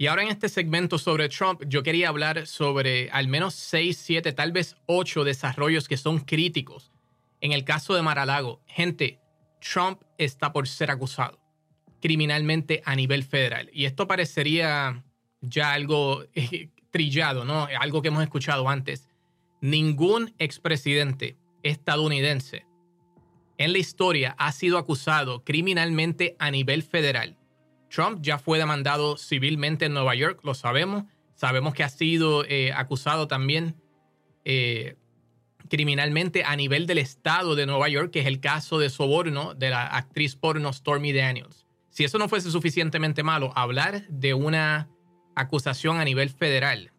Y ahora en este segmento sobre Trump, yo quería hablar sobre al menos 6, 7, tal vez 8 desarrollos que son críticos. En el caso de Maralago, gente, Trump está por ser acusado criminalmente a nivel federal. Y esto parecería ya algo eh, trillado, ¿no? Algo que hemos escuchado antes. Ningún expresidente estadounidense en la historia ha sido acusado criminalmente a nivel federal. Trump ya fue demandado civilmente en Nueva York, lo sabemos. Sabemos que ha sido eh, acusado también eh, criminalmente a nivel del estado de Nueva York, que es el caso de soborno de la actriz porno Stormy Daniels. Si eso no fuese suficientemente malo, hablar de una acusación a nivel federal,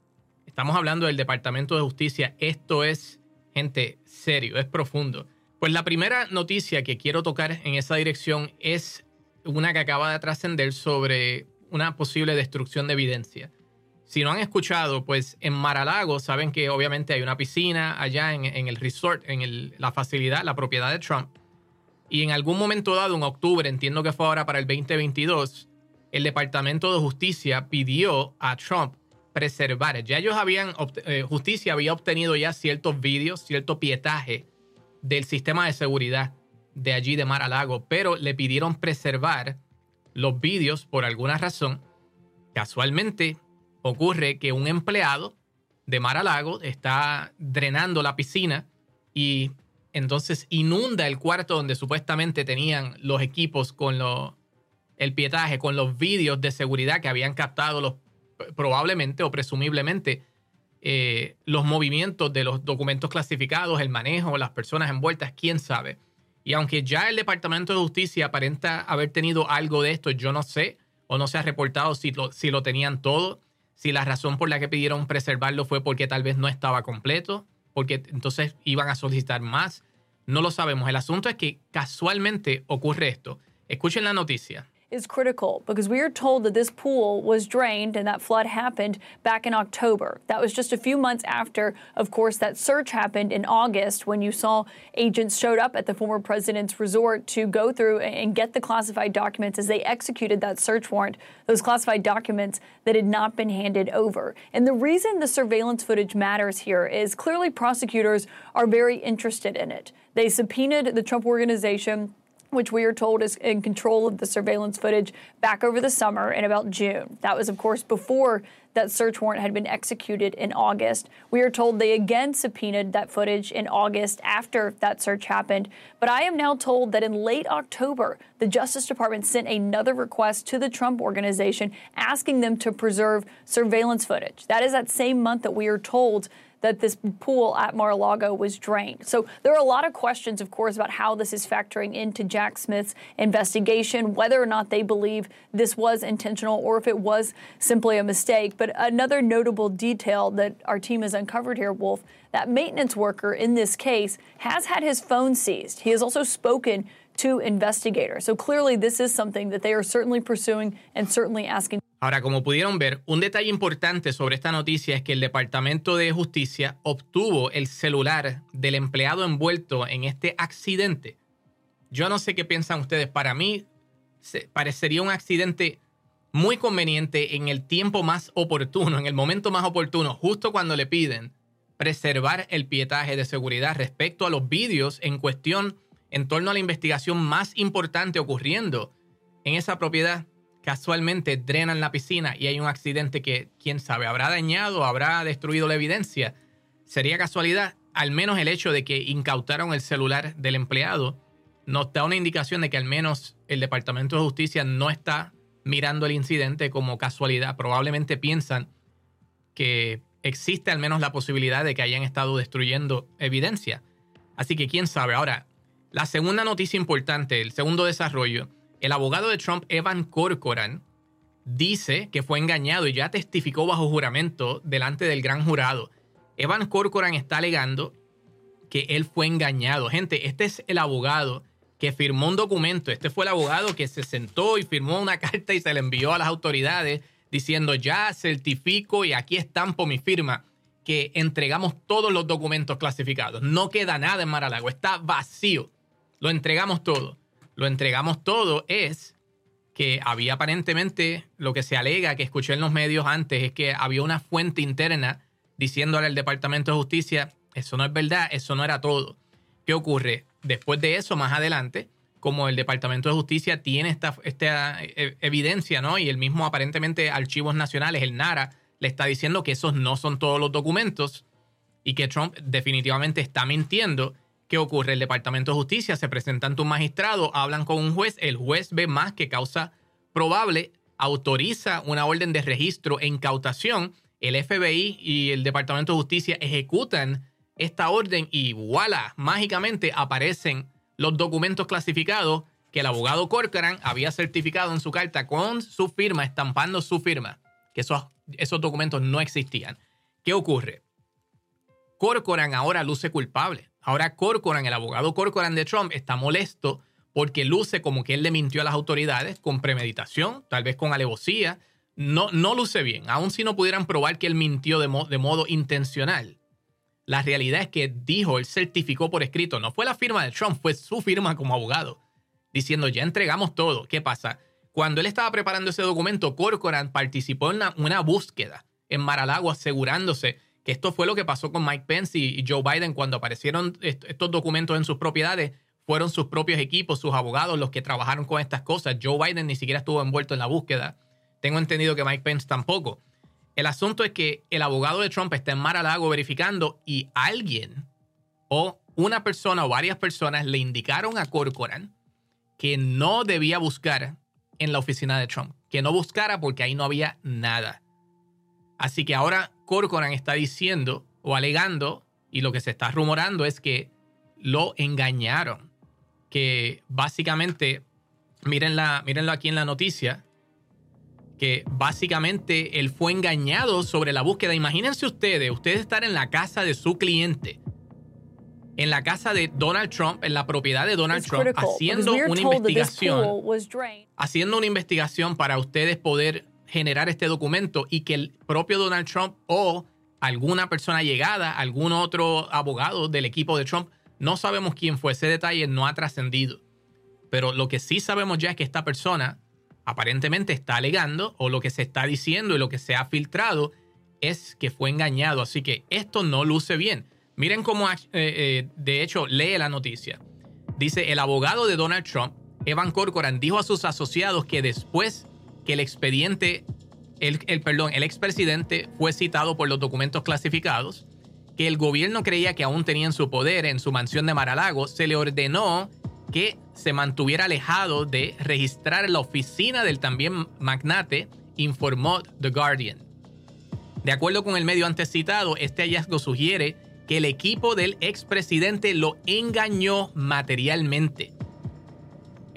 estamos hablando del Departamento de Justicia, esto es, gente, serio, es profundo. Pues la primera noticia que quiero tocar en esa dirección es una que acaba de trascender sobre una posible destrucción de evidencia. Si no han escuchado, pues en Maralago saben que obviamente hay una piscina allá en, el resort, en la facilidad, la propiedad de Trump. Y en algún momento dado, en octubre, entiendo que fue ahora para el 2022, el Departamento de Justicia pidió a Trump preservar. Ya ellos habían, eh, justicia había obtenido ya ciertos vídeos, cierto pietaje del sistema de seguridad de allí de Mar a Lago, pero le pidieron preservar los vídeos por alguna razón. Casualmente ocurre que un empleado de Mar a Lago está drenando la piscina y entonces inunda el cuarto donde supuestamente tenían los equipos con el pietaje, con los vídeos de seguridad que habían captado los, probablemente o presumiblemente eh, los movimientos de los documentos clasificados, el manejo, las personas envueltas, quién sabe. Y aunque ya el Departamento de Justicia aparenta haber tenido algo de esto, yo no sé o no se ha reportado si lo, tenían todo, si la razón por la que pidieron preservarlo fue porque tal vez no estaba completo, porque entonces iban a solicitar más. No lo sabemos. El asunto es que casualmente ocurre esto. Escuchen la noticia. Is critical because we are told that this pool was drained and that flood happened back in October. That was just a few months after, of course, that search happened in August when you saw agents showed up at the former president's resort to go through and get the classified documents as they executed that search warrant, those classified documents that had not been handed over. And the reason the surveillance footage matters here is clearly prosecutors are very interested in it. They subpoenaed the Trump organization which we are told is in control of the surveillance footage back over the summer in about June. That was, of course, before that search warrant had been executed in August. We are told they again subpoenaed that footage in August after that search happened. But I am now told that in late October, the Justice Department sent another request to the Trump organization asking them to preserve surveillance footage. That is that same month that we are told that this pool at Mar-a-Lago was drained. So there are a lot of questions, of course, about how this is factoring into Jack Smith's investigation, whether or not they believe this was intentional or if it was simply a mistake. But another notable detail that our team has uncovered here, Wolf, that maintenance worker in this case has had his phone seized. He has also spoken to investigators. So clearly this is something that they are certainly pursuing and certainly asking Ahora, como pudieron ver, un detalle importante sobre esta noticia es que el Departamento de Justicia obtuvo el celular del empleado envuelto en este accidente. Yo no sé qué piensan ustedes. Para mí, parecería un accidente muy conveniente en el tiempo más oportuno, en el momento más oportuno, justo cuando le piden preservar el pietaje de seguridad respecto a los vídeos en cuestión en torno a la investigación más importante ocurriendo en esa propiedad casualmente drenan la piscina y hay un accidente que, quién sabe, habrá dañado, habrá destruido la evidencia. Sería casualidad, al menos el hecho de que incautaron el celular del empleado nos da una indicación de que al menos el Departamento de Justicia no está mirando el incidente como casualidad. Probablemente piensan que existe al menos la posibilidad de que hayan estado destruyendo evidencia. Así que quién sabe. Ahora, la segunda noticia importante, el segundo desarrollo, el abogado de Trump, Evan Corcoran, dice que fue engañado y ya testificó bajo juramento delante del gran jurado. Evan Corcoran está alegando que él fue engañado. Gente, este es el abogado que firmó un documento. Este fue el abogado que se sentó y firmó una carta y se le envió a las autoridades diciendo ya certifico y aquí estampo mi firma que entregamos todos los documentos clasificados. No queda nada en Maralago, está vacío. Lo entregamos todo lo entregamos todo es que había aparentemente, lo que se alega, que escuché en los medios antes, es que había una fuente interna diciéndole al Departamento de Justicia, eso no es verdad, eso no era todo. ¿Qué ocurre? Después de eso, más adelante, como el Departamento de Justicia tiene esta, esta eh, evidencia, ¿no? Y el mismo aparentemente Archivos Nacionales, el NARA, le está diciendo que esos no son todos los documentos y que Trump definitivamente está mintiendo. ¿Qué ocurre? El Departamento de Justicia se presenta ante un magistrado, hablan con un juez, el juez ve más que causa probable, autoriza una orden de registro e incautación, el FBI y el Departamento de Justicia ejecutan esta orden y voilà, mágicamente aparecen los documentos clasificados que el abogado Corcoran había certificado en su carta con su firma, estampando su firma, que esos, esos documentos no existían. ¿Qué ocurre? Corcoran ahora luce culpable. Ahora Corcoran, el abogado Corcoran de Trump, está molesto porque luce como que él le mintió a las autoridades con premeditación, tal vez con alevosía. No, no luce bien, aun si no pudieran probar que él mintió de, modo intencional. La realidad es que dijo, él certificó por escrito, no fue la firma de Trump, fue su firma como abogado, diciendo, ya entregamos todo. ¿Qué pasa? Cuando él estaba preparando ese documento, Corcoran participó en una, búsqueda en Mar-a-Lago asegurándose esto fue lo que pasó con Mike Pence y Joe Biden cuando aparecieron estos documentos en sus propiedades. Fueron sus propios equipos, sus abogados los que trabajaron con estas cosas. Joe Biden ni siquiera estuvo envuelto en la búsqueda. Tengo entendido que Mike Pence tampoco. El asunto es que el abogado de Trump está en Mar-a-Lago verificando y alguien o una persona o varias personas le indicaron a Corcoran que no debía buscar en la oficina de Trump, que no buscara porque ahí no había nada. Así que ahora Corcoran está diciendo o alegando, y lo que se está rumorando es que lo engañaron. Que básicamente, mírenla, mírenlo aquí en la noticia, que básicamente él fue engañado sobre la búsqueda. Imagínense ustedes, ustedes estar en la casa de su cliente, en la casa de Donald Trump, en la propiedad de Donald Trump, haciendo una investigación, haciendo una investigación para ustedes poder generar este documento y que el propio Donald Trump o alguna persona llegada, algún otro abogado del equipo de Trump, no sabemos quién fue, ese detalle no ha trascendido. Pero lo que sí sabemos ya es que esta persona aparentemente está alegando o lo que se está diciendo y lo que se ha filtrado es que fue engañado. Así que esto no luce bien. Miren cómo, eh, eh, de hecho, lee la noticia. Dice, el abogado de Donald Trump, Evan Corcoran, dijo a sus asociados que después que el expediente, el, perdón, el expresidente fue citado por los documentos clasificados, que el gobierno creía que aún tenía en su poder en su mansión de Mar-a-Lago, se le ordenó que se mantuviera alejado de registrar la oficina del también magnate, informó The Guardian. De acuerdo con el medio antes citado, este hallazgo sugiere que el equipo del expresidente lo engañó materialmente.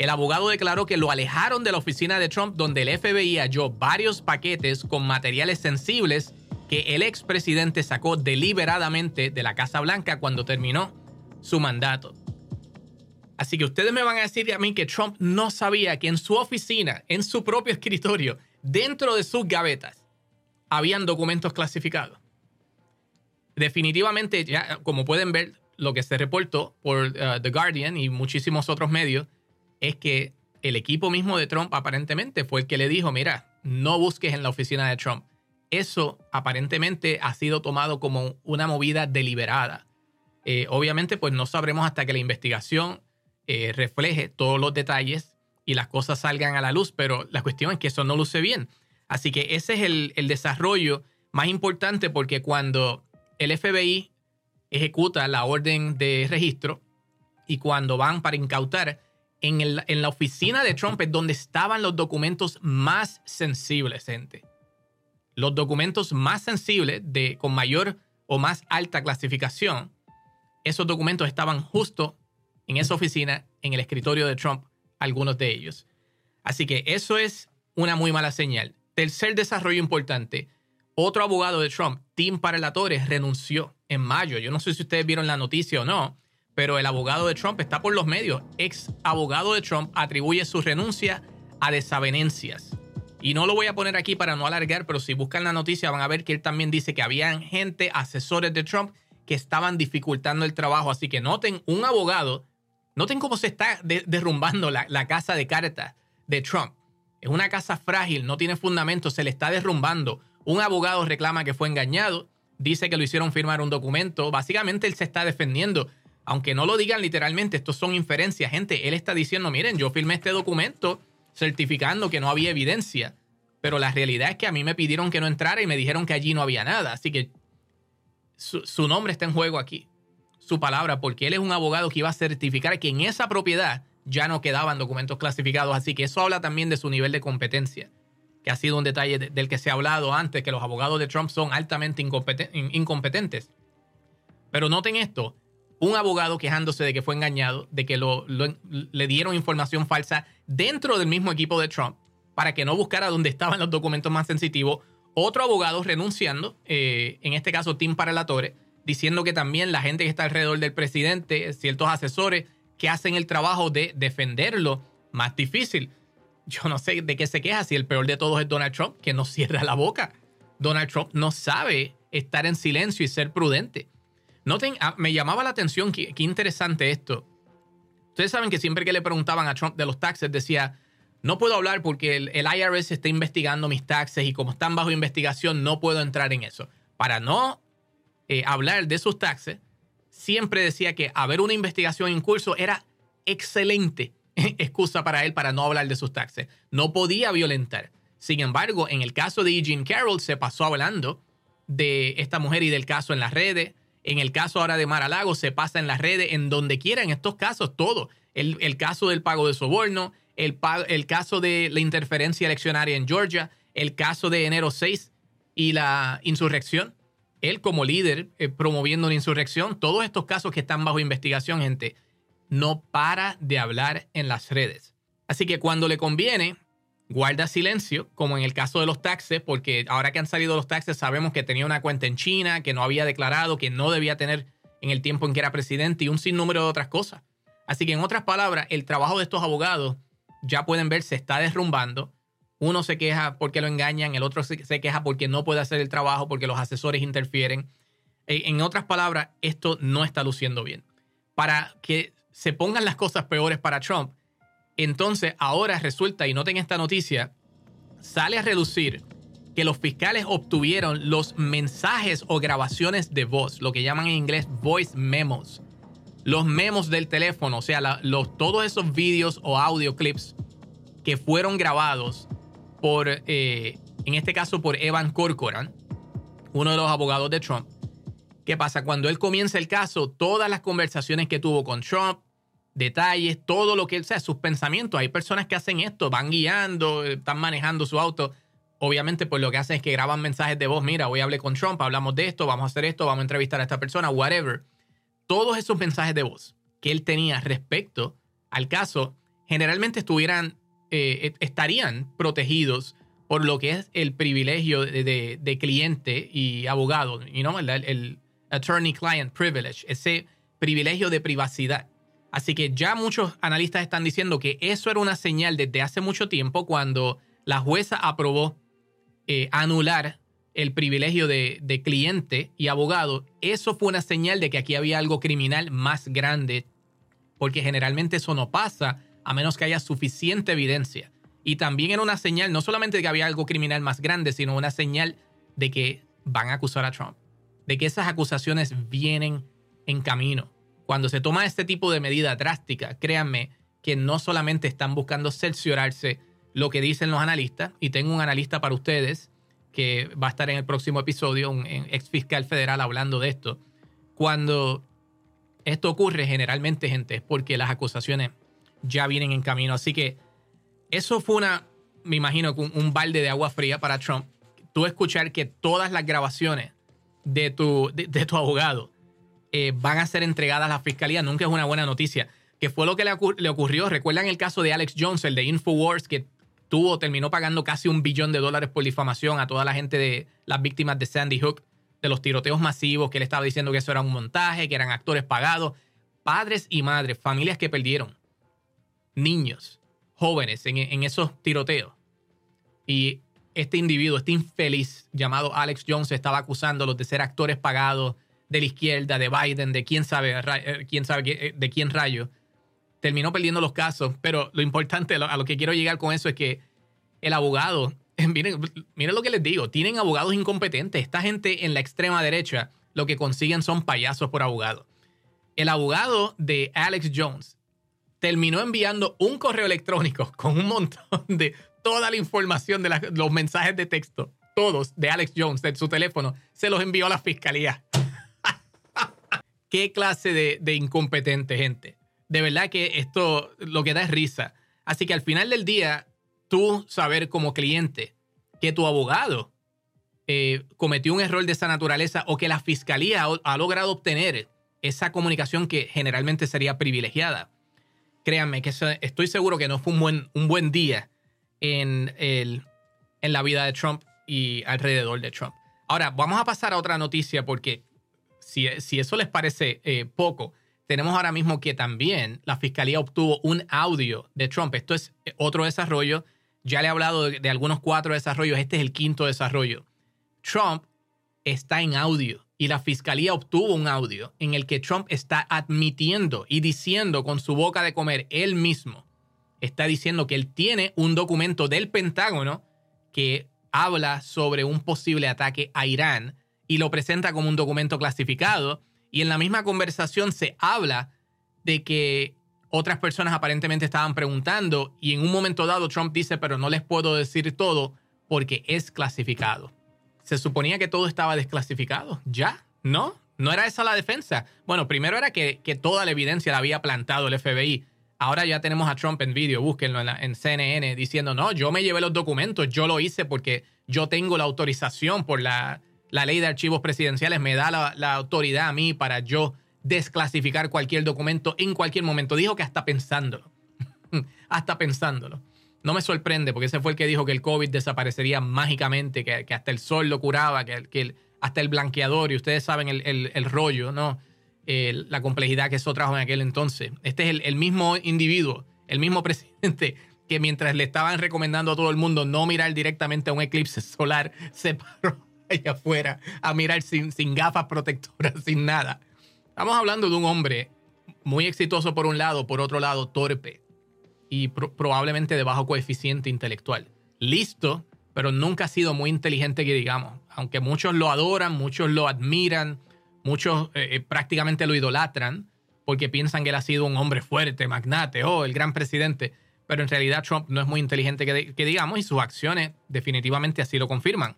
El abogado declaró que lo alejaron de la oficina de Trump donde el FBI halló varios paquetes con materiales sensibles que el expresidente sacó deliberadamente de la Casa Blanca cuando terminó su mandato. Así que ustedes me van a decir a mí que Trump no sabía que en su oficina, en su propio escritorio, dentro de sus gavetas, habían documentos clasificados. Definitivamente, ya como pueden ver, lo que se reportó por uh, The Guardian y muchísimos otros medios es que el equipo mismo de Trump aparentemente fue el que le dijo, mira, no busques en la oficina de Trump. Eso aparentemente ha sido tomado como una movida deliberada. Eh, obviamente, pues no sabremos hasta que la investigación eh, refleje todos los detalles y las cosas salgan a la luz, pero la cuestión es que eso no luce bien. Así que ese es el, desarrollo más importante porque cuando el FBI ejecuta la orden de registro y cuando van para incautar, en, la oficina de Trump es donde estaban los documentos más sensibles, gente. Los documentos más sensibles, de, con mayor o más alta clasificación, esos documentos estaban justo en esa oficina, en el escritorio de Trump, algunos de ellos. Así que eso es una muy mala señal. Tercer desarrollo importante. Otro abogado de Trump, Tim Paralatore, renunció en mayo. Yo no sé si ustedes vieron la noticia o no, pero el abogado de Trump está por los medios. Ex abogado de Trump atribuye su renuncia a desavenencias. Y no lo voy a poner aquí para no alargar, pero si buscan la noticia van a ver que él también dice que habían gente, asesores de Trump, que estaban dificultando el trabajo. Así que noten, un abogado Noten cómo se está derrumbando la, casa de cartas de Trump. Es una casa frágil, no tiene fundamento, se le está derrumbando. Un abogado reclama que fue engañado, dice que lo hicieron firmar un documento. Básicamente él se está defendiendo. Aunque no lo digan literalmente, estos son inferencias, gente. Él está diciendo, miren, yo firmé este documento certificando que no había evidencia. Pero la realidad es que a mí me pidieron que no entrara y me dijeron que allí no había nada. Así que su, nombre está en juego aquí. Su palabra, porque él es un abogado que iba a certificar que en esa propiedad ya no quedaban documentos clasificados. Así que eso habla también de su nivel de competencia, que ha sido un detalle del que se ha hablado antes, que los abogados de Trump son altamente incompetentes. Pero noten esto, un abogado quejándose de que fue engañado, de que le dieron información falsa dentro del mismo equipo de Trump para que no buscara dónde estaban los documentos más sensitivos. Otro abogado renunciando, eh, en este caso Tim Paralatore, diciendo que también la gente que está alrededor del presidente, ciertos asesores, que hacen el trabajo de defenderlo más difícil. Yo no sé de qué se queja si el peor de todos es Donald Trump, que no cierra la boca. Donald Trump no sabe estar en silencio y ser prudente. Noten, ah, me llamaba la atención, qué, interesante esto. Ustedes saben que siempre que le preguntaban a Trump de los taxes, decía, no puedo hablar porque el, IRS está investigando mis taxes y como están bajo investigación, no puedo entrar en eso. Para no eh, hablar de sus taxes, siempre decía que haber una investigación en curso era excelente excusa para él para no hablar de sus taxes. No podía violentar. Sin embargo, en el caso de Eugene Carroll se pasó hablando de esta mujer y del caso en las redes. En el caso ahora de Mar-a-Lago se pasa en las redes, en donde quiera, en estos casos, todo. El, el caso del pago de soborno, el, el caso de la interferencia eleccionaria en Georgia, el caso de enero 6 y la insurrección él como líder eh, promoviendo una insurrección, todos estos casos que están bajo investigación, gente, no para de hablar en las redes. Así que cuando le conviene, guarda silencio, como en el caso de los taxes, porque ahora que han salido los taxes sabemos que tenía una cuenta en China, que no había declarado, que no debía tener en el tiempo en que era presidente y un sinnúmero de otras cosas. Así que en otras palabras, el trabajo de estos abogados, ya pueden ver, se está derrumbando uno se queja porque lo engañan, el otro se, queja porque no puede hacer el trabajo, porque los asesores interfieren. Eh, en otras palabras, esto no está luciendo bien. Para que se pongan las cosas peores para Trump, entonces ahora resulta, y noten esta noticia, sale a relucir que los fiscales obtuvieron los mensajes o grabaciones de voz, lo que llaman en inglés voice memos. Los memos del teléfono, o sea, los, todos esos vídeos o audio clips que fueron grabados por, eh, en este caso, por Evan Corcoran, uno de los abogados de Trump. ¿Qué pasa? Cuando él comienza el caso, todas las conversaciones que tuvo con Trump, detalles, todo lo que él, sea, sus pensamientos. Hay personas que hacen esto, van guiando, están manejando su auto. Obviamente, pues lo que hacen es que graban mensajes de voz. Mira, hoy hablé con Trump, hablamos de esto, vamos a hacer esto, vamos a entrevistar a esta persona, whatever. Todos esos mensajes de voz que él tenía respecto al caso, generalmente estuvieran eh, estarían protegidos por lo que es el privilegio de, cliente y abogado, el, el attorney-client privilege, ese privilegio de privacidad. Así que ya muchos analistas están diciendo que eso era una señal desde hace mucho tiempo cuando la jueza aprobó eh, anular el privilegio de, de, cliente y abogado. Eso fue una señal de que aquí había algo criminal más grande, porque generalmente eso no pasa a menos que haya suficiente evidencia. Y también era una señal no solamente de que había algo criminal más grande, sino una señal de que van a acusar a Trump, de que esas acusaciones vienen en camino. Cuando se toma este tipo de medida drástica, créanme que no solamente están buscando cerciorarse lo que dicen los analistas, y tengo un analista para ustedes que va a estar en el próximo episodio, un ex fiscal federal hablando de esto. Cuando esto ocurre generalmente, gente, es porque las acusaciones ya vienen en camino. Así que eso fue una, me imagino, un, balde de agua fría para Trump. Tú escuchar que todas las grabaciones de tu, de, tu abogado eh, van a ser entregadas a la fiscalía nunca es una buena noticia. Que fue lo que le, le, ocurrió. Recuerdan el caso de Alex Jones, el de Infowars, que tuvo, terminó pagando casi un billón de dólares por difamación a toda la gente de las víctimas de Sandy Hook, de los tiroteos masivos, que él estaba diciendo que eso era un montaje, que eran actores pagados. Padres y madres, familias que perdieron niños, jóvenes en, esos tiroteos. Y este individuo, este infeliz llamado Alex Jones, estaba acusándolos de ser actores pagados de la izquierda, de Biden, de quién sabe, eh, quién sabe eh, de quién rayo. Terminó perdiendo los casos, pero lo importante, a lo que quiero llegar con eso es que el abogado, miren, miren lo que les digo, tienen abogados incompetentes. Esta gente en la extrema derecha lo que consiguen son payasos por abogado. El abogado de Alex Jones terminó enviando un correo electrónico con un montón de toda la información de los mensajes de texto, todos de Alex Jones, de su teléfono, se los envió a la fiscalía. ¿Qué clase de, incompetente gente? De verdad que esto lo que da es risa. Así que al final del día, tú saber como cliente que tu abogado eh, cometió un error de esa naturaleza o que la fiscalía ha, logrado obtener esa comunicación que generalmente sería privilegiada. Créanme que estoy seguro que no fue un buen, un buen día en, el, en la vida de Trump y alrededor de Trump. Ahora, vamos a pasar a otra noticia porque si, eso les parece eh, poco, tenemos ahora mismo que también la fiscalía obtuvo un audio de Trump. Esto es otro desarrollo. Ya le he hablado de algunos cuatro desarrollos. Este es el quinto desarrollo. Trump está en audio y la fiscalía obtuvo un audio en el que Trump está admitiendo y diciendo con su boca de comer él mismo, está diciendo que él tiene un documento del Pentágono que habla sobre un posible ataque a Irán y lo presenta como un documento clasificado y en la misma conversación se habla de que otras personas aparentemente estaban preguntando y en un momento dado Trump dice, pero no les puedo decir todo porque es clasificado se suponía que todo estaba desclasificado. Ya, ¿no? No era esa la defensa. Bueno, primero era que, toda la evidencia la había plantado el FBI. Ahora ya tenemos a Trump en vídeo, búsquenlo en, CNN, diciendo, no, yo me llevé los documentos, yo lo hice porque yo tengo la autorización por la, ley de archivos presidenciales, me da la, la autoridad a mí para yo desclasificar cualquier documento en cualquier momento. Dijo que hasta pensándolo. hasta pensándolo no me sorprende, porque ese fue el que dijo que el COVID desaparecería mágicamente, que, hasta el sol lo curaba, que, hasta el blanqueador, y ustedes saben el, rollo, ¿no? la complejidad que eso trajo en aquel entonces. Este es el, mismo individuo, el mismo presidente que mientras le estaban recomendando a todo el mundo no mirar directamente a un eclipse solar, se paró allá afuera a mirar sin, sin gafas protectoras, sin nada. Estamos hablando de un hombre muy exitoso por un lado, por otro lado torpe y probablemente de bajo coeficiente intelectual. Listo, pero nunca ha sido muy inteligente que digamos. Aunque muchos lo adoran, muchos lo admiran, muchos eh, eh, prácticamente lo idolatran porque piensan que él ha sido un hombre fuerte, magnate, oh, el gran presidente. Pero en realidad Trump no es muy inteligente que, que digamos y sus acciones definitivamente así lo confirman.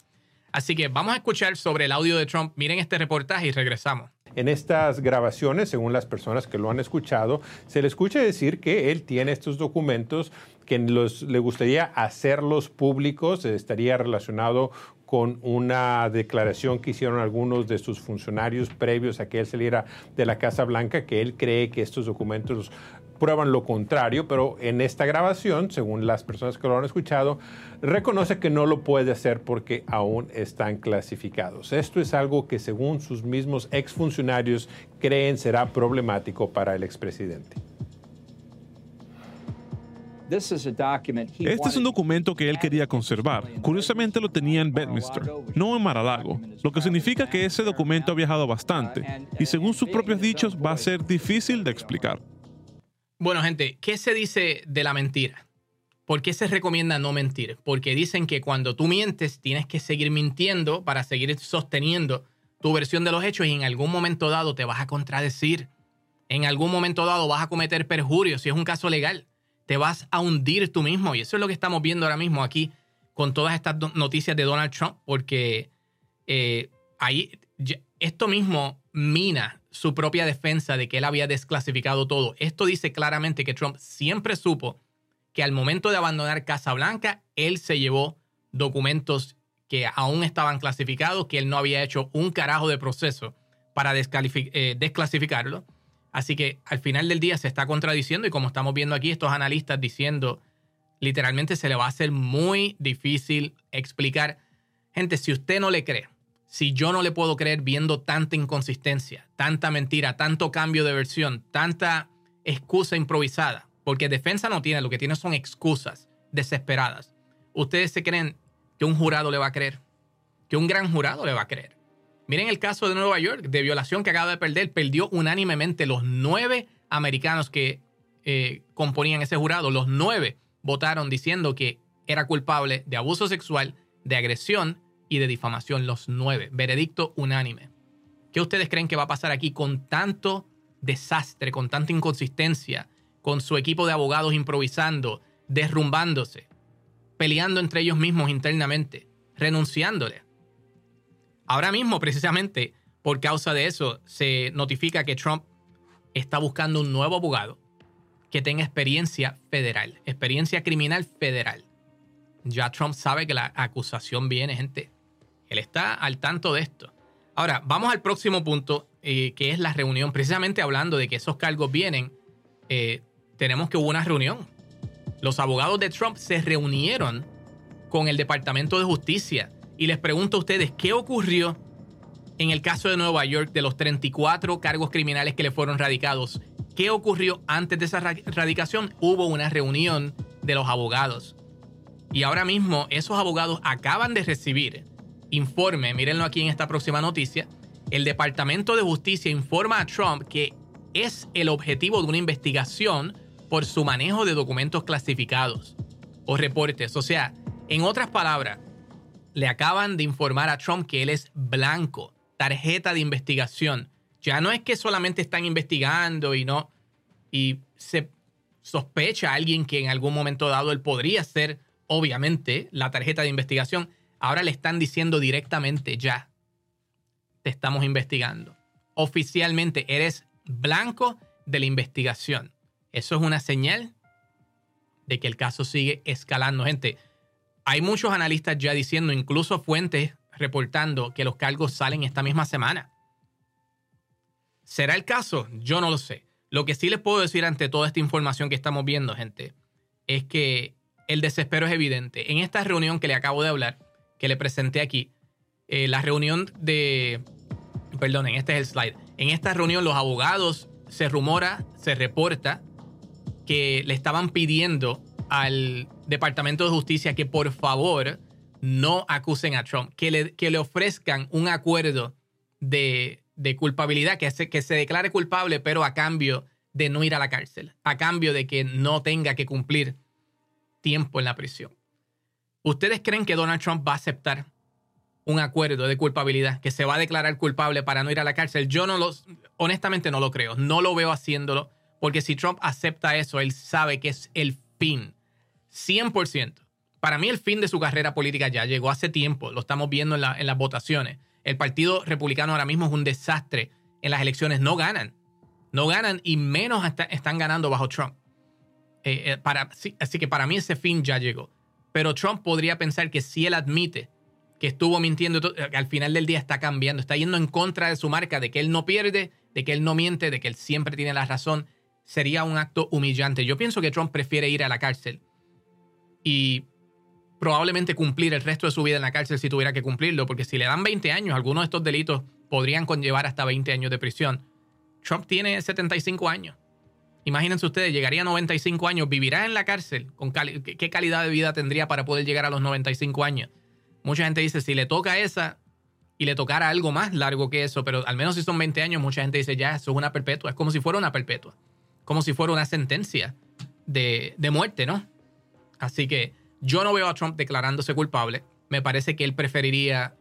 Así que vamos a escuchar sobre el audio de Trump. Miren este reportaje y regresamos. En estas grabaciones, según las personas que lo han escuchado, se le escucha decir que él tiene estos documentos que le gustaría hacerlos públicos, estaría relacionado con una declaración que hicieron algunos de sus funcionarios previos a que él saliera de la Casa Blanca, que él cree que estos documentos prueban lo contrario, pero en esta grabación, según las personas que lo han escuchado, reconoce que no lo puede hacer porque aún están clasificados. Esto es algo que según sus mismos exfuncionarios creen será problemático para el expresidente. Este es un documento que él quería conservar. Curiosamente lo tenía en Bedminster, no en Mar-a-Lago, lo que significa que ese documento ha viajado bastante y según sus propios dichos va a ser difícil de explicar. Bueno, gente, ¿qué se dice de la mentira? ¿Por qué se recomienda no mentir? Porque dicen que cuando tú mientes tienes que seguir mintiendo para seguir sosteniendo tu versión de los hechos y en algún momento dado te vas a contradecir. En algún momento dado vas a cometer perjurio si es un caso legal. Te vas a hundir tú mismo y eso es lo que estamos viendo ahora mismo aquí con todas estas noticias de Donald Trump porque eh, ahí esto mismo mina su propia defensa de que él había desclasificado todo. Esto dice claramente que Trump siempre supo que al momento de abandonar Casa Blanca, él se llevó documentos que aún estaban clasificados, que él no había hecho un carajo de proceso para eh, desclasificarlo. Así que al final del día se está contradiciendo y como estamos viendo aquí, estos analistas diciendo, literalmente se le va a hacer muy difícil explicar. Gente, si usted no le cree si yo no le puedo creer viendo tanta inconsistencia, tanta mentira, tanto cambio de versión, tanta excusa improvisada? Porque defensa no tiene, lo que tiene son excusas desesperadas. ¿Ustedes se creen que un jurado le va a creer? Que un gran jurado le va a creer. Miren el caso de Nueva York, de violación que acaba de perder, perdió unánimemente los nueve americanos que eh, componían ese jurado. Los nueve votaron diciendo que era culpable de abuso sexual, de agresión y de difamación, los nueve. Veredicto unánime. ¿Qué ustedes creen que va a pasar aquí con tanto desastre, con tanta inconsistencia, con su equipo de abogados improvisando, derrumbándose, peleando entre ellos mismos internamente, renunciándole? Ahora mismo, precisamente, por causa de eso, se notifica que Trump está buscando un nuevo abogado que tenga experiencia federal, experiencia criminal federal. Ya Trump sabe que la acusación viene, gente. Él está al tanto de esto. Ahora, vamos al próximo punto, eh, que es la reunión. Precisamente hablando de que esos cargos vienen, eh, tenemos que hubo una reunión. Los abogados de Trump se reunieron con el Departamento de Justicia. Y les pregunto a ustedes, ¿qué ocurrió en el caso de Nueva York de los 34 cargos criminales que le fueron radicados? ¿Qué ocurrió antes de esa radicación? Hubo una reunión de los abogados. Y ahora mismo esos abogados acaban de recibir informe, mírenlo aquí en esta próxima noticia, el Departamento de Justicia informa a Trump que es el objetivo de una investigación por su manejo de documentos clasificados o reportes. O sea, en otras palabras, le acaban de informar a Trump que él es blanco, tarjeta de investigación. Ya no es que solamente están investigando y no, y se sospecha a alguien que en algún momento dado él podría ser, obviamente, la tarjeta de investigación Ahora le están diciendo directamente ya, te estamos investigando. Oficialmente eres blanco de la investigación. Eso es una señal de que el caso sigue escalando. Gente, hay muchos analistas ya diciendo, incluso fuentes reportando que los cargos salen esta misma semana. ¿Será el caso? Yo no lo sé. Lo que sí les puedo decir ante toda esta información que estamos viendo, gente, es que el desespero es evidente. En esta reunión que le acabo de hablar, que le presenté aquí, eh, la reunión de, perdonen, este es el slide. En esta reunión los abogados se rumora, se reporta que le estaban pidiendo al Departamento de Justicia que por favor no acusen a Trump, que le, que le ofrezcan un acuerdo de, de culpabilidad, que se, que se declare culpable, pero a cambio de no ir a la cárcel, a cambio de que no tenga que cumplir tiempo en la prisión. ¿Ustedes creen que Donald Trump va a aceptar un acuerdo de culpabilidad, que se va a declarar culpable para no ir a la cárcel? Yo no lo, honestamente no lo creo, no lo veo haciéndolo, porque si Trump acepta eso, él sabe que es el fin, 100%. Para mí el fin de su carrera política ya llegó hace tiempo, lo estamos viendo en, las votaciones. El Partido Republicano ahora mismo es un desastre en las elecciones, no ganan, no ganan y menos están ganando bajo Trump. Eh, eh, así que para mí ese fin ya llegó. Pero Trump podría pensar que si él admite que estuvo mintiendo, al final del día está cambiando, está yendo en contra de su marca, de que él no pierde, de que él no miente, de que él siempre tiene la razón, sería un acto humillante. Yo pienso que Trump prefiere ir a la cárcel y probablemente cumplir el resto de su vida en la cárcel si tuviera que cumplirlo, porque si le dan 20 años, algunos de estos delitos podrían conllevar hasta 20 años de prisión. Trump tiene 75 años. Imagínense ustedes, llegaría a 95 años, vivirá en la cárcel. ¿Con ¿Qué calidad de vida tendría para poder llegar a los 95 años? Mucha gente dice, si le toca esa y le tocara algo más largo que eso, pero al menos si son 20 años, mucha gente dice, ya, eso es una perpetua. Es como si fuera una perpetua. Como si fuera una sentencia de, de muerte, ¿no? Así que yo no veo a Trump declarándose culpable. Me parece que él preferiría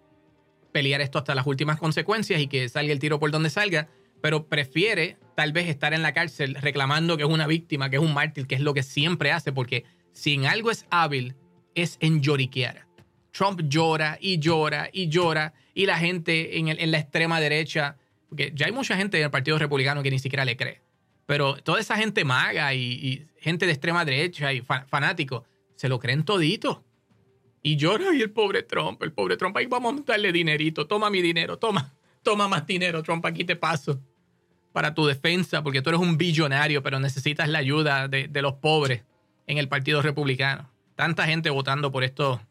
pelear esto hasta las últimas consecuencias y que salga el tiro por donde salga pero prefiere tal vez estar en la cárcel reclamando que es una víctima, que es un mártir, que es lo que siempre hace, porque si en algo es hábil, es en lloriquear. Trump llora y llora y llora, y la gente en, la extrema derecha, porque ya hay mucha gente en el Partido Republicano que ni siquiera le cree, pero toda esa gente maga y, gente de extrema derecha y fanáticos, se lo creen todito. Y llora y el pobre Trump, el pobre Trump, ahí vamos a darle dinerito, toma mi dinero, toma, toma más dinero, Trump, aquí te paso para tu defensa, porque tú eres un billonario, pero necesitas la ayuda de, los pobres en el Partido Republicano. Tanta gente votando por estos,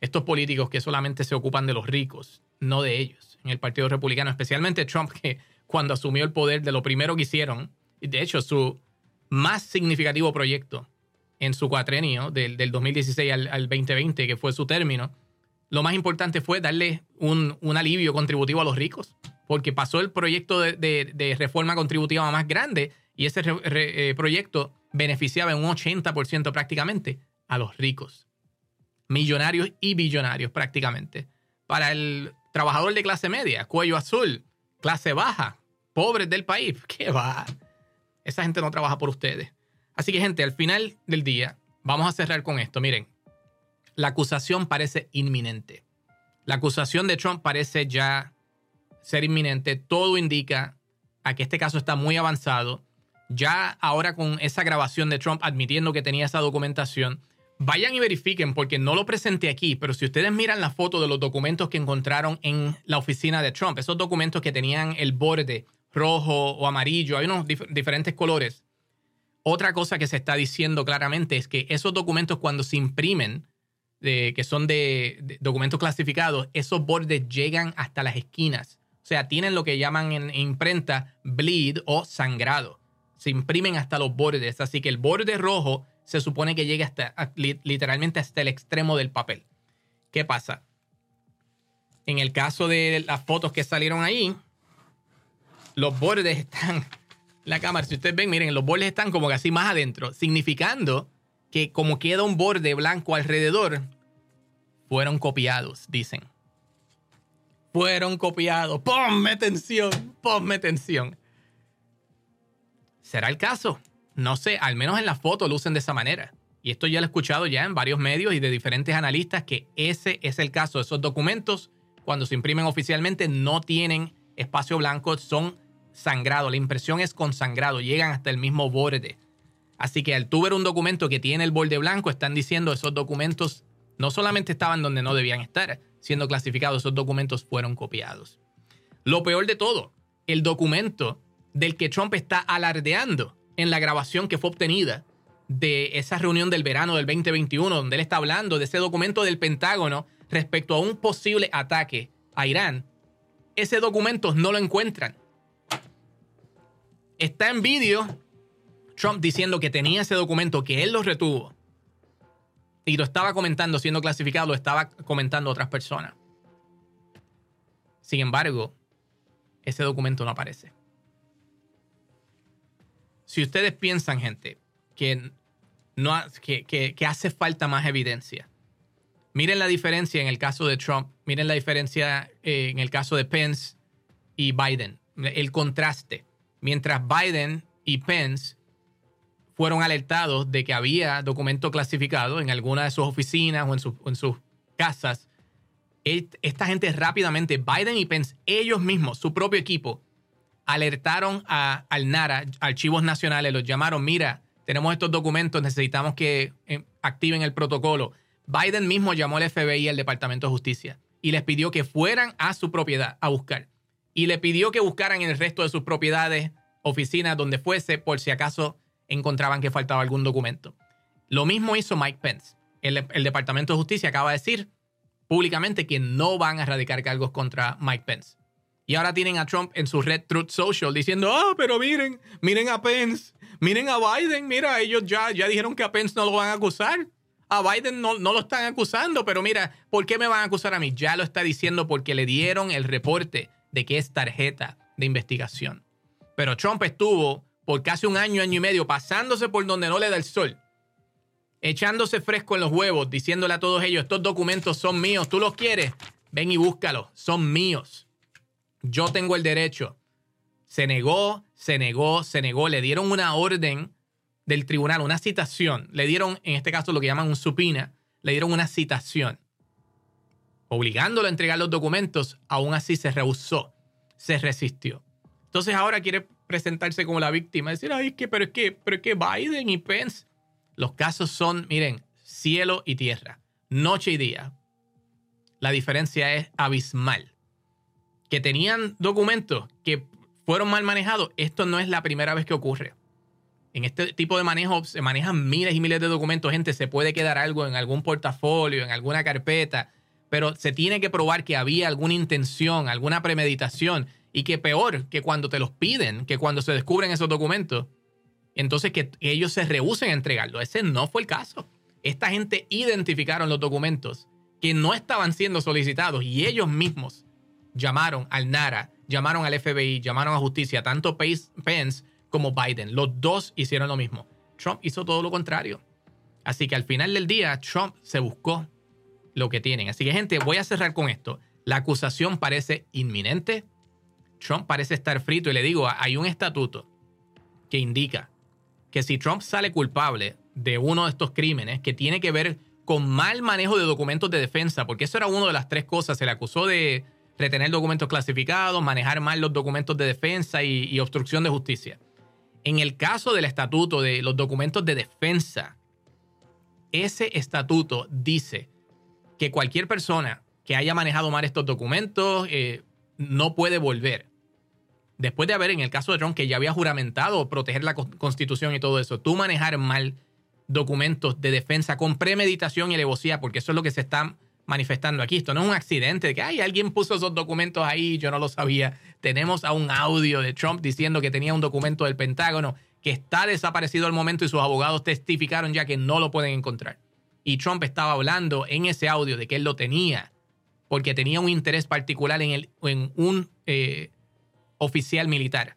estos políticos que solamente se ocupan de los ricos, no de ellos, en el Partido Republicano, especialmente Trump, que cuando asumió el poder, de lo primero que hicieron, y de hecho su más significativo proyecto en su cuatrenio del, 2016 al, al, 2020, que fue su término, lo más importante fue darle un, un alivio contributivo a los ricos porque pasó el proyecto de, reforma contributiva más grande y ese eh, proyecto beneficiaba en un 80% prácticamente a los ricos. millonarios y billonarios prácticamente. Para el trabajador de clase media, cuello azul, clase baja, pobres del país, ¿qué va? Esa gente no trabaja por ustedes. Así que gente, al final del día, vamos a cerrar con esto. Miren, la acusación parece inminente. La acusación de Trump parece ya ser inminente. Todo indica a que este caso está muy avanzado. Ya ahora con esa grabación de Trump admitiendo que tenía esa documentación, vayan y verifiquen porque no lo presenté aquí, pero si ustedes miran la foto de los documentos que encontraron en la oficina de Trump, esos documentos que tenían el borde rojo o amarillo, hay unos diferentes colores. Otra cosa que se está diciendo claramente es que esos documentos cuando se imprimen, que son de, documentos clasificados, esos bordes llegan hasta las esquinas. O sea, tienen lo que llaman en imprenta bleed o sangrado. Se imprimen hasta los bordes. Así que el borde rojo se supone que llega hasta literalmente hasta el extremo del papel. ¿Qué pasa? En el caso de las fotos que salieron ahí, los bordes están, la cámara, si ustedes ven, miren, los bordes están como que así más adentro, significando que como queda un borde blanco alrededor, fueron copiados, dicen. Fueron copiados. Ponme tensión, ponme tensión. ¿Será el caso? No sé, al menos en la foto lucen de esa manera. Y esto ya lo he escuchado ya en varios medios y de diferentes analistas que ese es el caso. Esos documentos, cuando se imprimen oficialmente, no tienen espacio blanco, son sangrados. La impresión es con sangrado, llegan hasta el mismo borde. Así que al tú ver un documento que tiene el borde blanco, están diciendo esos documentos no solamente estaban donde no debían estar siendo clasificados, esos documentos fueron copiados. Lo peor de todo, el documento del que Trump está alardeando en la grabación que fue obtenida de esa reunión del verano del 2021, donde él está hablando de ese documento del Pentágono respecto a un posible ataque a Irán, ese documento no lo encuentran. Está en vídeo Trump diciendo que tenía ese documento, que él lo retuvo y lo estaba comentando siendo clasificado, lo estaba comentando otras personas. Sin embargo, ese documento no aparece. Si ustedes piensan, gente, que, no, que, hace falta más evidencia, miren la diferencia en el caso de Trump, miren la diferencia eh, en el caso de Pence y Biden, el contraste. Mientras Biden y Pence fueron alertados de que había documento clasificado en alguna de sus oficinas o en, sus casas. Esta gente rápidamente, Biden y Pence, ellos mismos, su propio equipo, alertaron a, al NARA, archivos nacionales, los llamaron, mira, tenemos estos documentos, necesitamos que eh, activen el protocolo. Biden mismo llamó al FBI y al Departamento de Justicia y les pidió que fueran a su propiedad a buscar. Y le pidió que buscaran el resto de sus propiedades, oficinas, donde fuese, por si acaso encontraban que faltaba algún documento. Lo mismo hizo Mike Pence. El, Departamento de Justicia acaba de decir públicamente que no van a erradicar cargos contra Mike Pence. Y ahora tienen a Trump en su red Truth Social diciendo, ah, pero miren, miren a Pence, miren a Biden, mira, ellos ya, ya dijeron que a Pence no lo van a acusar. A Biden no, no lo están acusando, pero mira, ¿por qué me van a acusar a mí? Ya lo está diciendo porque le dieron el reporte de que es tarjeta de investigación. Pero Trump estuvo por casi un año, año y medio, pasándose por donde no le da el sol, echándose fresco en los huevos, diciéndole a todos ellos, estos documentos son míos, tú los quieres, ven y búscalos, son míos. Yo tengo el derecho. Se negó, se negó, se negó, le dieron una orden del tribunal, una citación, le dieron, en este caso lo que llaman un supina, le dieron una citación, obligándolo a entregar los documentos, aún así se rehusó, se resistió. Entonces ahora quiere presentarse como la víctima, decir, ay, que, pero es que, pero es que Biden y Pence. Los casos son, miren, cielo y tierra, noche y día. La diferencia es abismal. Que tenían documentos que fueron mal manejados, esto no es la primera vez que ocurre. En este tipo de manejo se manejan miles y miles de documentos. Gente, se puede quedar algo en algún portafolio, en alguna carpeta, pero se tiene que probar que había alguna intención, alguna premeditación y que peor, que cuando te los piden, que cuando se descubren esos documentos, entonces que ellos se rehúsen a entregarlo. Ese no fue el caso. Esta gente identificaron los documentos que no estaban siendo solicitados y ellos mismos llamaron al NARA, llamaron al FBI, llamaron a justicia, tanto Pence como Biden. Los dos hicieron lo mismo. Trump hizo todo lo contrario. Así que al final del día, Trump se buscó lo que tienen. Así que, gente, voy a cerrar con esto. La acusación parece inminente. Trump parece estar frito y le digo, hay un estatuto que indica que si Trump sale culpable de uno de estos crímenes que tiene que ver con mal manejo de documentos de defensa, porque eso era una de las tres cosas, se le acusó de retener documentos clasificados, manejar mal los documentos de defensa y, y obstrucción de justicia. En el caso del estatuto de los documentos de defensa, ese estatuto dice que cualquier persona que haya manejado mal estos documentos eh, no puede volver. Después de haber, en el caso de Trump, que ya había juramentado proteger la constitución y todo eso, tú manejar mal documentos de defensa con premeditación y alevosía, porque eso es lo que se está manifestando aquí. Esto no es un accidente de que Ay, alguien puso esos documentos ahí, yo no lo sabía. Tenemos a un audio de Trump diciendo que tenía un documento del Pentágono que está desaparecido al momento y sus abogados testificaron ya que no lo pueden encontrar. Y Trump estaba hablando en ese audio de que él lo tenía porque tenía un interés particular en, el, en un eh, oficial militar.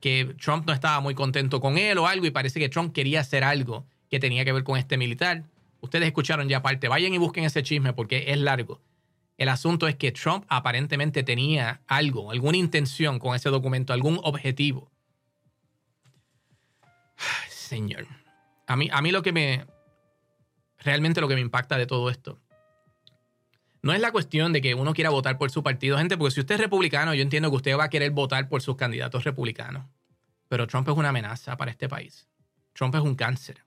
Que Trump no estaba muy contento con él o algo y parece que Trump quería hacer algo que tenía que ver con este militar. Ustedes escucharon ya aparte, vayan y busquen ese chisme porque es largo. El asunto es que Trump aparentemente tenía algo, alguna intención con ese documento, algún objetivo. señor. A mí, a mí lo que me. Realmente lo que me impacta de todo esto. No es la cuestión de que uno quiera votar por su partido, gente, porque si usted es republicano, yo entiendo que usted va a querer votar por sus candidatos republicanos. Pero Trump es una amenaza para este país. Trump es un cáncer.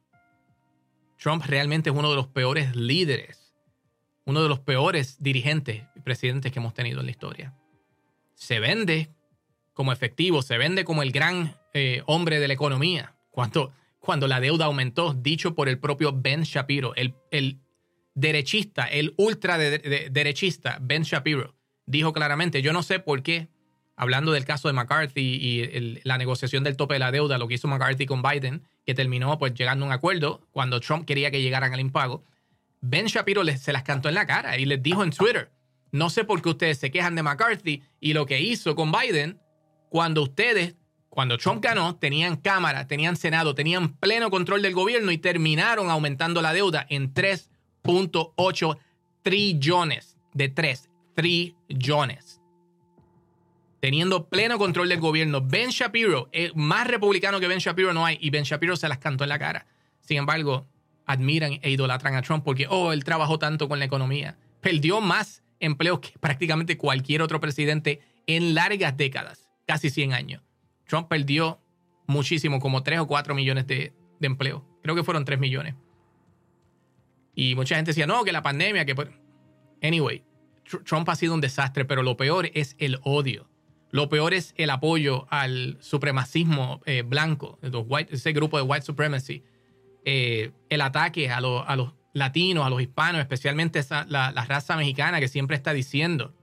Trump realmente es uno de los peores líderes, uno de los peores dirigentes y presidentes que hemos tenido en la historia. Se vende como efectivo, se vende como el gran eh, hombre de la economía, cuando, cuando la deuda aumentó, dicho por el propio Ben Shapiro, el, el derechista, el ultra derechista Ben Shapiro, dijo claramente, yo no sé por qué, hablando del caso de McCarthy y la negociación del tope de la deuda, lo que hizo McCarthy con Biden, que terminó pues llegando a un acuerdo cuando Trump quería que llegaran al impago, Ben Shapiro se las cantó en la cara y les dijo en Twitter, no sé por qué ustedes se quejan de McCarthy y lo que hizo con Biden cuando ustedes cuando Trump ganó, tenían Cámara, tenían Senado, tenían pleno control del gobierno y terminaron aumentando la deuda en 3.8 trillones. De 3 trillones. Teniendo pleno control del gobierno. Ben Shapiro, eh, más republicano que Ben Shapiro no hay, y Ben Shapiro se las cantó en la cara. Sin embargo, admiran e idolatran a Trump porque, oh, él trabajó tanto con la economía. Perdió más empleos que prácticamente cualquier otro presidente en largas décadas, casi 100 años. Trump perdió muchísimo, como 3 o 4 millones de, de empleos. Creo que fueron 3 millones. Y mucha gente decía, no, que la pandemia, que... Anyway, Trump ha sido un desastre, pero lo peor es el odio. Lo peor es el apoyo al supremacismo eh, blanco, ese grupo de white supremacy. Eh, el ataque a, los latinos, a los hispanos, especialmente la, raza mexicana que siempre está diciendo,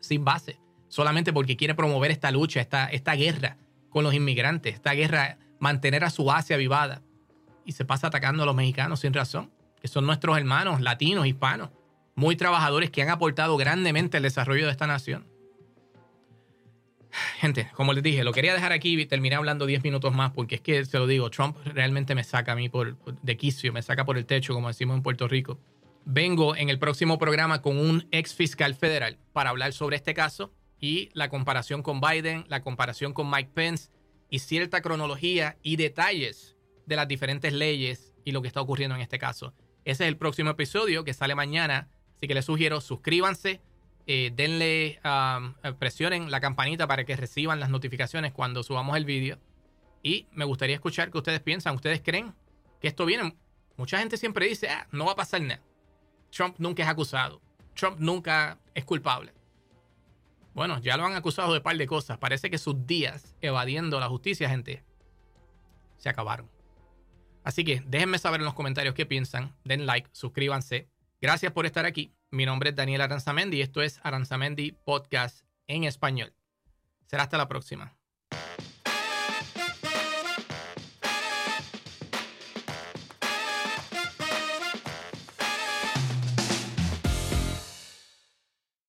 sin base, solamente porque quiere promover esta lucha, esta, esta guerra con los inmigrantes, esta guerra, mantener a su Asia vivada. Y se pasa atacando a los mexicanos sin razón, que son nuestros hermanos latinos, hispanos, muy trabajadores que han aportado grandemente al desarrollo de esta nación. Gente, como les dije, lo quería dejar aquí y terminé hablando 10 minutos más porque es que, se lo digo, Trump realmente me saca a mí por, de quicio, me saca por el techo, como decimos en Puerto Rico. Vengo en el próximo programa con un ex fiscal federal para hablar sobre este caso y la comparación con Biden, la comparación con Mike Pence y cierta cronología y detalles de las diferentes leyes y lo que está ocurriendo en este caso. Ese es el próximo episodio que sale mañana, así que les sugiero suscríbanse, eh, denle, um, presionen la campanita para que reciban las notificaciones cuando subamos el vídeo. Y me gustaría escuchar qué ustedes piensan. ¿Ustedes creen que esto viene? Mucha gente siempre dice, ah, no va a pasar nada. Trump nunca es acusado. Trump nunca es culpable. Bueno, ya lo han acusado de un par de cosas. Parece que sus días evadiendo la justicia, gente, se acabaron. Así que déjenme saber en los comentarios qué piensan. Den like, suscríbanse. Gracias por estar aquí. Mi nombre es Daniel Aranzamendi y esto es Aranzamendi Podcast en español. Será hasta la próxima.